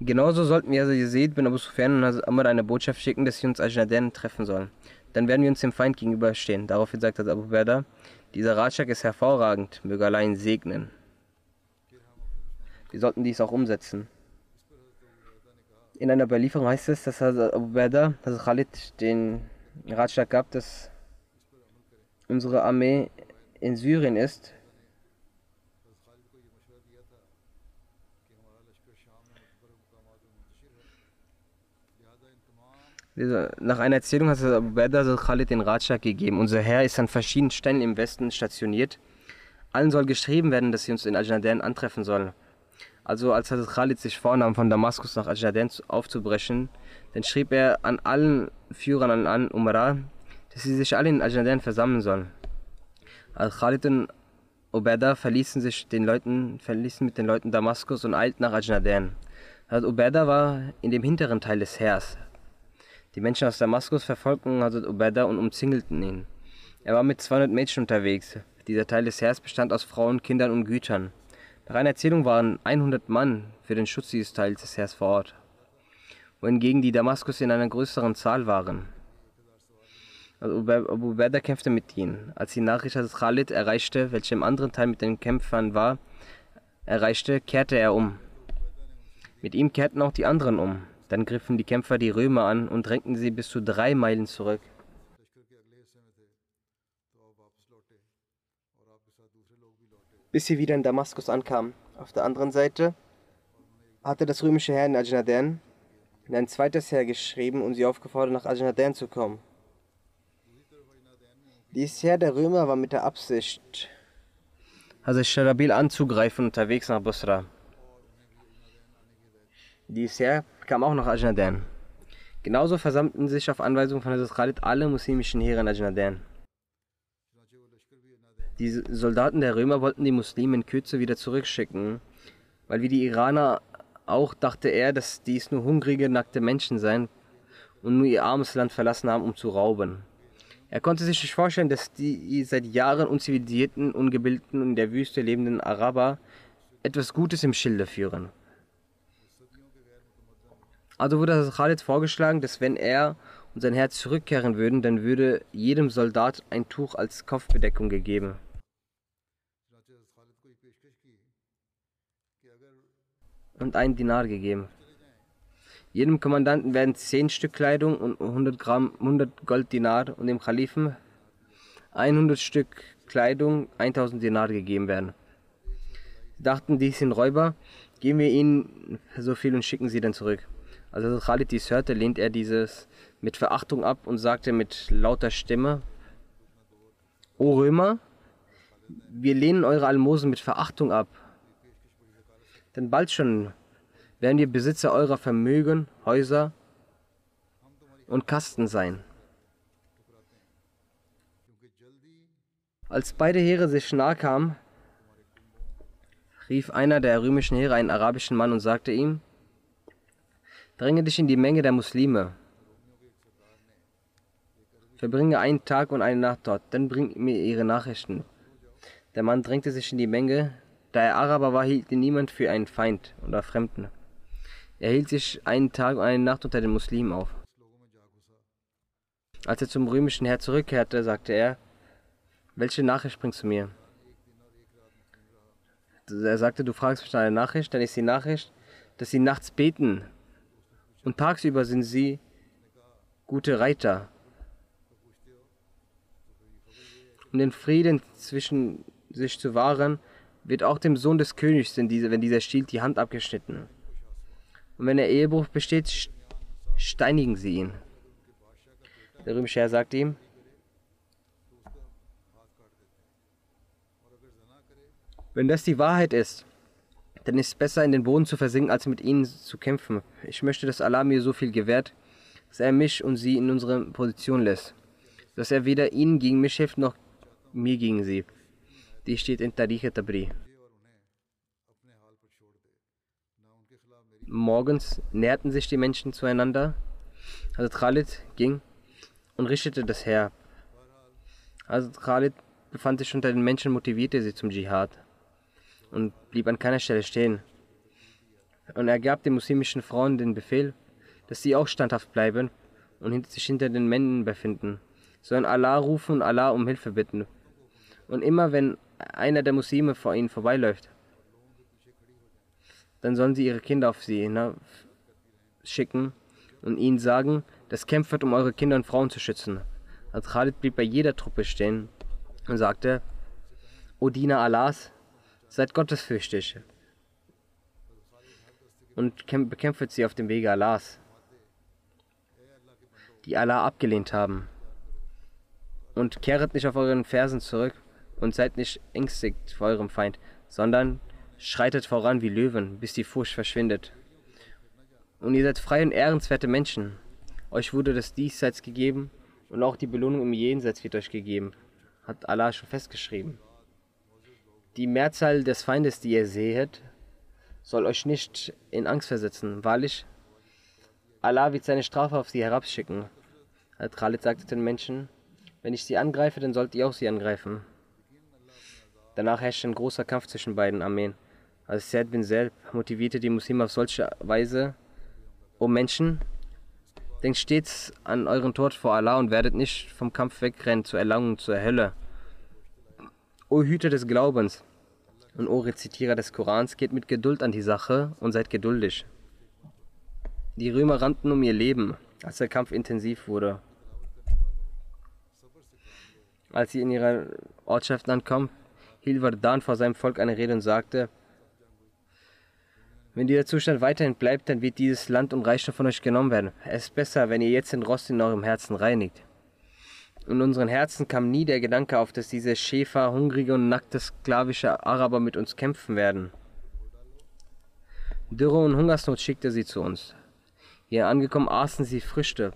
Speaker 1: Genauso sollten wir also Yazid bin Abu Sufyan und Amr eine Botschaft schicken, dass sie uns Ajnadan treffen sollen. Dann werden wir uns dem Feind gegenüberstehen. Daraufhin sagt Abu Berda, dieser Ratschlag ist hervorragend, möge Allah ihn segnen. Wir sollten dies auch umsetzen. In einer Überlieferung heißt es, dass Abu Berda, also Khalid, den Ratschlag gab, dass unsere Armee in Syrien ist. Nach einer Erzählung hat Abu also Khalid den Ratschlag gegeben. Unser Herr ist an verschiedenen Stellen im Westen stationiert. Allen soll geschrieben werden, dass sie uns in Ajnadan antreffen sollen. Also als Hazrat Khalid sich vornahm, von Damaskus nach Ajnaden aufzubrechen, dann schrieb er an allen Führern an Umara, dass sie sich alle in Ajnaden versammeln sollen. Als Khalid und Ubaidah verließen, sich den Leuten, verließen mit den Leuten Damaskus und eilten nach. Hazrat Ubaidah war in dem hinteren Teil des Heers. Die Menschen aus Damaskus verfolgten Hazrat Ubaidah und umzingelten ihn. Er war mit 200 Mädchen unterwegs. Dieser Teil des Heers bestand aus Frauen, Kindern und Gütern. Nach einer Erzählung waren 100 Mann für den Schutz dieses Teils des Heers vor Ort, wohingegen die Damaskus in einer größeren Zahl waren. Also Abu Ubaidah kämpfte mit ihnen. Als die Nachricht des Khalid erreichte, welche im anderen Teil mit den Kämpfern war, erreichte, kehrte er um. Mit ihm kehrten auch die anderen um. Dann griffen die Kämpfer die Römer an und drängten sie bis zu drei Meilen zurück. Bis sie wieder in Damaskus ankamen. Auf der anderen Seite hatte das römische Heer in Ajnadan ein zweites Heer geschrieben und sie aufgefordert, nach Ajnadan zu kommen. Dieses Heer der Römer war mit der Absicht, also Sharabil anzugreifen unterwegs nach Busra. Dieses Heer kam auch nach Ajnadan. Genauso versammelten sich auf Anweisung von Hazrat Khalid alle muslimischen Heere in Ajnadan. Die Soldaten der Römer wollten die Muslime in Kürze wieder zurückschicken, weil wie die Iraner auch dachte er, dass dies nur hungrige, nackte Menschen seien und nur ihr armes Land verlassen haben, um zu rauben. Er konnte sich nicht vorstellen, dass die seit Jahren unzivilisierten, ungebildeten und in der Wüste lebenden Araber etwas Gutes im Schilde führen. Also wurde Khalid vorgeschlagen, dass wenn er und sein Herz zurückkehren würden, dann würde jedem Soldat ein Tuch als Kopfbedeckung gegeben. Und ein Dinar gegeben. Jedem Kommandanten werden 10 Stück Kleidung und 100 Gramm 100 Gold Dinar und dem Kalifen 100 Stück Kleidung 1000 Dinar gegeben werden. Sie dachten, dies sind Räuber, geben wir ihnen so viel und schicken sie dann zurück. Als Hazrat Khalid dies hörte, lehnt er dieses mit Verachtung ab und sagte mit lauter Stimme, O Römer, wir lehnen eure Almosen mit Verachtung ab. Denn bald schon werden wir Besitzer eurer Vermögen, Häuser und Kasten sein. Als beide Heere sich nahe kamen, rief einer der römischen Heere einen arabischen Mann und sagte ihm, Dränge dich in die Menge der Muslime. Verbringe einen Tag und eine Nacht dort, dann bring mir ihre Nachrichten. Der Mann drängte sich in die Menge. Da er Araber war, hielt ihn niemand für einen Feind oder Fremden. Er hielt sich einen Tag und eine Nacht unter den Muslimen auf. Als er zum römischen Herr zurückkehrte, sagte er, welche Nachricht bringst du mir? Er sagte, du fragst mich nach einer Nachricht, dann ist die Nachricht, dass sie nachts beten und tagsüber sind sie gute Reiter. Um den Frieden zwischen sich zu wahren, wird auch dem Sohn des Königs, wenn dieser stiehlt, die Hand abgeschnitten. Und wenn der Ehebruch besteht, steinigen sie ihn. Der römische Herr sagt ihm, wenn das die Wahrheit ist, ist es besser, in den Boden zu versinken, als mit ihnen zu kämpfen. Ich möchte, dass Allah mir so viel gewährt, dass er mich und sie in unsere Position lässt, dass er weder ihnen gegen mich hilft, noch mir gegen sie. Die steht in Tariq Tabri. Morgens näherten sich die Menschen zueinander. Hazrat Khalid ging und richtete das Heer. Hazrat Khalid befand sich unter den Menschen, motivierte sie zum Dschihad und blieb an keiner Stelle stehen. Und er gab den muslimischen Frauen den Befehl, dass sie auch standhaft bleiben und sich hinter den Männern befinden, sollen Allah rufen und Allah um Hilfe bitten. Und immer wenn einer der Muslime vor ihnen vorbeiläuft, dann sollen sie ihre Kinder auf sie schicken und ihnen sagen, das kämpft um eure Kinder und Frauen zu schützen. Als Khalid blieb bei jeder Truppe stehen und sagte, O Diener Allahs, seid gottesfürchtig und bekämpft sie auf dem Wege Allahs, die Allah abgelehnt haben. Und kehret nicht auf euren Fersen zurück und seid nicht ängstigt vor eurem Feind, sondern schreitet voran wie Löwen, bis die Furcht verschwindet. Und ihr seid freie und ehrenswerte Menschen. Euch wurde das Diesseits gegeben und auch die Belohnung im Jenseits wird euch gegeben, hat Allah schon festgeschrieben. Die Mehrzahl des Feindes, die ihr seht, soll euch nicht in Angst versetzen. Wahrlich, Allah wird seine Strafe auf sie herabschicken. Khalid sagte den Menschen, wenn ich sie angreife, dann sollt ihr auch sie angreifen. Danach herrschte ein großer Kampf zwischen beiden Armeen. Also Said bin Selb motivierte die Muslime auf solche Weise, O Menschen, denkt stets an euren Tod vor Allah und werdet nicht vom Kampf wegrennen zur Erlangung zur Hölle. O Hüter des Glaubens und O Rezitierer des Korans, geht mit Geduld an die Sache und seid geduldig. Die Römer rannten um ihr Leben, als der Kampf intensiv wurde. Als sie in ihrer Ortschaft ankommen, hielt Vardan vor seinem Volk eine Rede und sagte, wenn dieser Zustand weiterhin bleibt, dann wird dieses Land und Reichtum von euch genommen werden. Es ist besser, wenn ihr jetzt den Rost in eurem Herzen reinigt. In unseren Herzen kam nie der Gedanke auf, dass diese Schäfer, hungrige und nackte sklavische Araber mit uns kämpfen werden. Dürre und Hungersnot schickte sie zu uns. Hier angekommen aßen sie Früchte,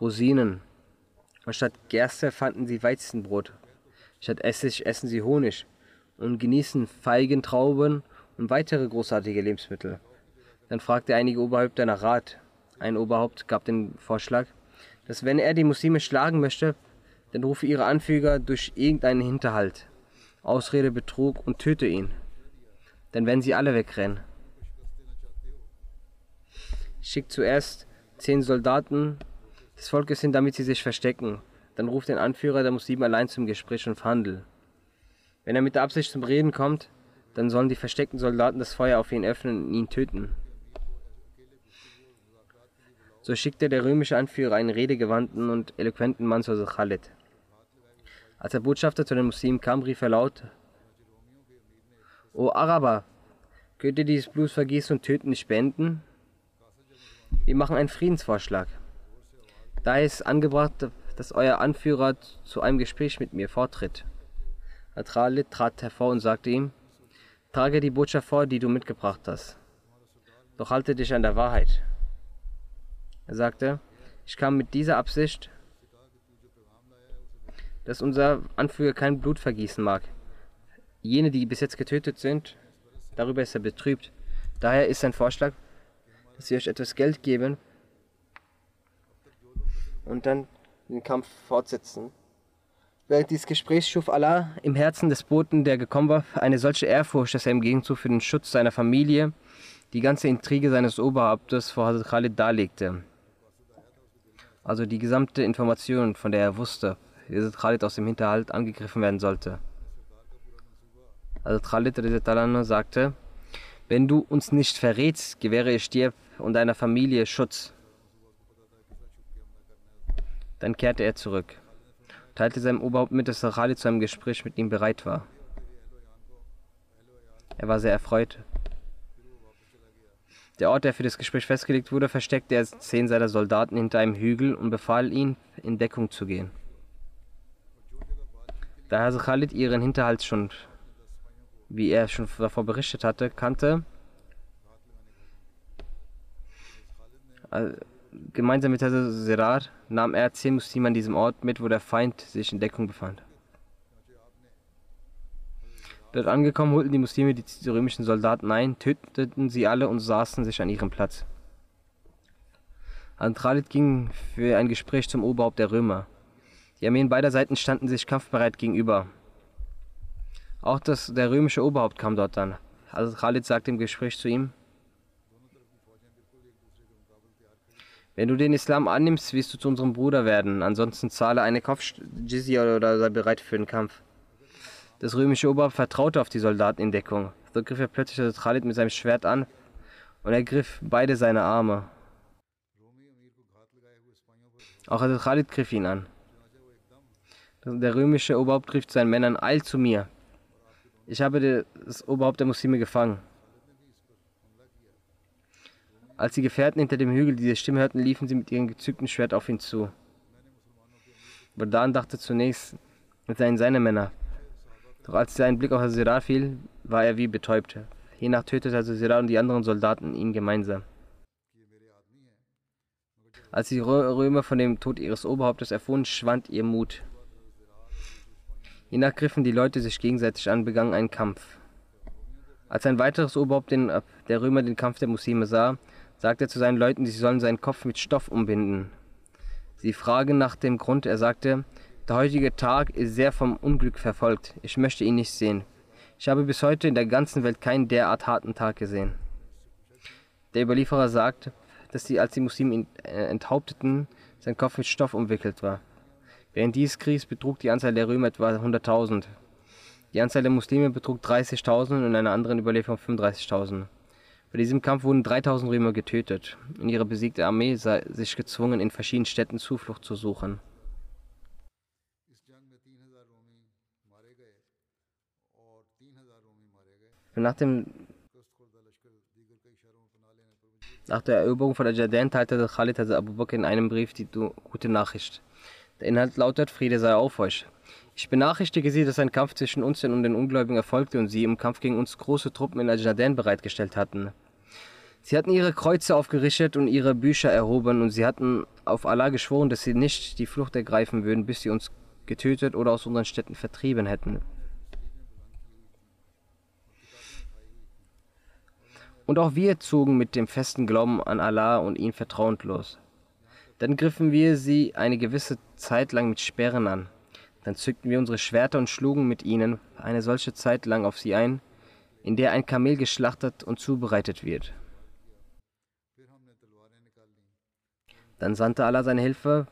Speaker 1: Rosinen. Statt Gerste fanden sie Weizenbrot. Statt Essig essen sie Honig und genießen Feigen, Trauben und weitere großartige Lebensmittel. Dann fragte einige Oberhäupter nach Rat. Ein Oberhaupt gab den Vorschlag, dass wenn er die Muslime schlagen möchte, dann rufe ihre Anführer durch irgendeinen Hinterhalt, Ausrede, Betrug und töte ihn. Dann werden sie alle wegrennen. Schickt zuerst zehn Soldaten des Volkes hin, damit sie sich verstecken. Dann ruft den Anführer der Muslime allein zum Gespräch und Verhandel. Wenn er mit der Absicht zum Reden kommt, dann sollen die versteckten Soldaten das Feuer auf ihn öffnen und ihn töten. So schickte der römische Anführer einen redegewandten und eloquenten Mann zu Khalid. Als der Botschafter zu den Muslimen kam, rief er laut: O Araber, könnt ihr dieses Blutvergießen und Töten nicht beenden? Wir machen einen Friedensvorschlag. Da ist angebracht, dass euer Anführer zu einem Gespräch mit mir vortritt. Khalid trat hervor und sagte ihm, trage die Botschaft vor, die du mitgebracht hast. Doch halte dich an der Wahrheit. Er sagte, ich kam mit dieser Absicht, dass unser Anführer kein Blut vergießen mag. Jene, die bis jetzt getötet sind, darüber ist er betrübt. Daher ist sein Vorschlag, dass sie euch etwas Geld geben und dann den Kampf fortsetzen. Während dieses Gesprächs schuf Allah im Herzen des Boten, der gekommen war, eine solche Ehrfurcht, dass er im Gegenzug für den Schutz seiner Familie die ganze Intrige seines Oberhauptes vor Hazrat Khalid darlegte. Also die gesamte Information, von der er wusste, Hazrat Khalid aus dem Hinterhalt angegriffen werden sollte. Hazrat Khalid sagte, wenn du uns nicht verrätst, gewähre ich dir und deiner Familie Schutz. Dann kehrte er zurück, teilte seinem Oberhaupt mit, dass Khalid zu einem Gespräch mit ihm bereit war. Er war sehr erfreut. Der Ort, der für das Gespräch festgelegt wurde, versteckte er zehn seiner Soldaten hinter einem Hügel und befahl ihnen, in Deckung zu gehen. Da Herr Khalid ihren Hinterhalt schon, wie er schon davor berichtet hatte, kannte, äh, gemeinsam mit Herr Sirar nahm er zehn Muslime an diesem Ort mit, wo der Feind sich in Deckung befand. Dort angekommen holten die Muslime die römischen Soldaten ein, töteten sie alle und saßen sich an ihrem Platz. Antralit ging für ein Gespräch zum Oberhaupt der Römer. Die Armeen beider Seiten standen sich kampfbereit gegenüber. Auch das, der römische Oberhaupt kam dort an. Also Khalid sagte im Gespräch zu ihm, Wenn du den Islam annimmst, wirst du zu unserem Bruder werden. Ansonsten zahle eine Kopfjizya oder sei bereit für den Kampf. Das römische Oberhaupt vertraute auf die Soldaten in Deckung. So griff er plötzlich das Khalid mit seinem Schwert an und er griff beide seine Arme. Auch also Khalid griff ihn an. Der römische Oberhaupt rief zu seinen Männern, eil zu mir. Ich habe das Oberhaupt der Muslime gefangen. Als die Gefährten hinter dem Hügel diese Stimme hörten, liefen sie mit ihrem gezückten Schwert auf ihn zu. Badan dachte zunächst, es seien seine Männer. Doch als sein Blick auf Asirar fiel, war er wie betäubt. Hiernach tötete Asirar und die anderen Soldaten ihn gemeinsam. Als die Römer von dem Tod ihres Oberhauptes erfuhren, schwand ihr Mut. Hiernach griffen die Leute sich gegenseitig an, begannen einen Kampf. Als ein weiteres Oberhaupt der Römer den Kampf der Muslime sah, sagt er zu seinen Leuten, sie sollen seinen Kopf mit Stoff umbinden. Sie fragen nach dem Grund, er sagte, der heutige Tag ist sehr vom Unglück verfolgt, ich möchte ihn nicht sehen. Ich habe bis heute in der ganzen Welt keinen derart harten Tag gesehen. Der Überlieferer sagt, dass die, als die Muslime ihn äh, enthaupteten, sein Kopf mit Stoff umwickelt war. Während dieses Kriegs betrug die Anzahl der Römer etwa 100.000. Die Anzahl der Muslime betrug 30.000 und in einer anderen Überlieferung 35.000. Bei diesem Kampf wurden 3000 Römer getötet und ihre besiegte Armee sah sich gezwungen, in verschiedenen Städten Zuflucht zu suchen. Nach, dem, nach der Eroberung von Ajadan teilte Khalid also Abu Bakr in einem Brief die gute Nachricht. Der Inhalt lautet: Friede sei auf euch. Ich benachrichtige Sie, dass ein Kampf zwischen uns und den Ungläubigen erfolgte und Sie im Kampf gegen uns große Truppen in Ajadan bereitgestellt hatten. Sie hatten ihre Kreuze aufgerichtet und ihre Bücher erhoben und sie hatten auf Allah geschworen, dass sie nicht die Flucht ergreifen würden, bis sie uns getötet oder aus unseren Städten vertrieben hätten. Und auch wir zogen mit dem festen Glauben an Allah und ihn vertrauend los. Dann griffen wir sie eine gewisse Zeit lang mit Sperren an. Dann zückten wir unsere Schwerter und schlugen mit ihnen eine solche Zeit lang auf sie ein, in der ein Kamel geschlachtet und zubereitet wird. Dann sandte Allah seine Hilfe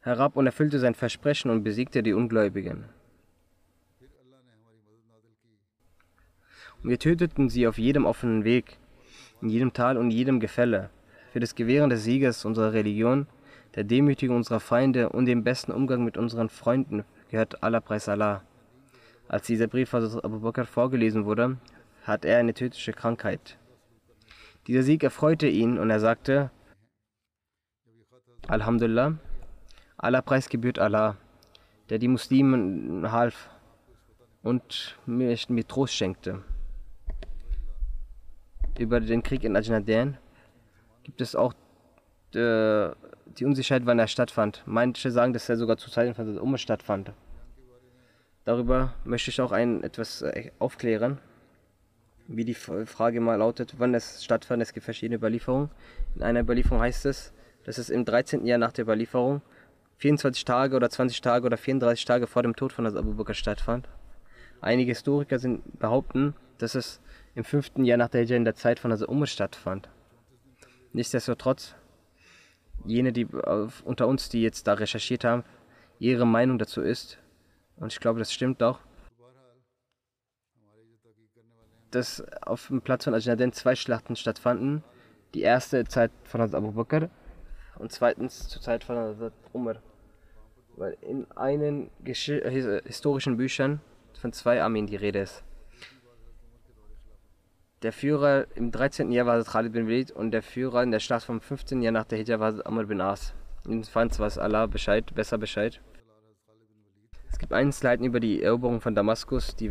Speaker 1: herab und erfüllte sein Versprechen und besiegte die Ungläubigen. Und wir töteten sie auf jedem offenen Weg, in jedem Tal und jedem Gefälle, für das Gewähren des Sieges unserer Religion, der Demütigung unserer Feinde und dem besten Umgang mit unseren Freunden gehört aller Preis Allah. Als dieser Brief von Abu Bakr vorgelesen wurde, hat er eine tödliche Krankheit. Dieser Sieg erfreute ihn und er sagte, Alhamdulillah, aller Preis gebührt Allah, der die Muslimen half und mir, mir Trost schenkte. Über den Krieg in Ajnaden gibt es auch äh, die Unsicherheit, wann er stattfand. Manche sagen, dass er sogar zu Zeiten von der Umme stattfand. Darüber möchte ich auch ein, etwas äh, aufklären, wie die Frage mal lautet, wann es stattfand. Es gibt verschiedene Überlieferungen. In einer Überlieferung heißt es, dass es im 13. Jahr nach der Überlieferung 24 Tage oder 20 Tage oder 34 Tage vor dem Tod von Abu Bakr stattfand. Einige Historiker sind, behaupten, dass es im 5. Jahr nach der Hijra in der Zeit von Hazrat Umar stattfand. Nichtsdestotrotz, jene die unter uns, die jetzt da recherchiert haben, ihre Meinung dazu ist, und ich glaube, das stimmt auch, dass auf dem Platz von Ajnaden zwei Schlachten stattfanden. Die erste Zeit von Hazrat Abu Bakr und zweitens zur Zeit von Hazrat Umar. Weil in einen historischen Büchern von zwei Armeen die Rede ist. Der Führer im 13. Jahr war Khalid bin Walid und der Führer in der Schlacht vom 15. Jahr nach der Hijra war Amr bin As. Jedenfalls weiß Allah Bescheid, besser Bescheid. Es gibt Einzelheiten über die Eroberung von Damaskus, die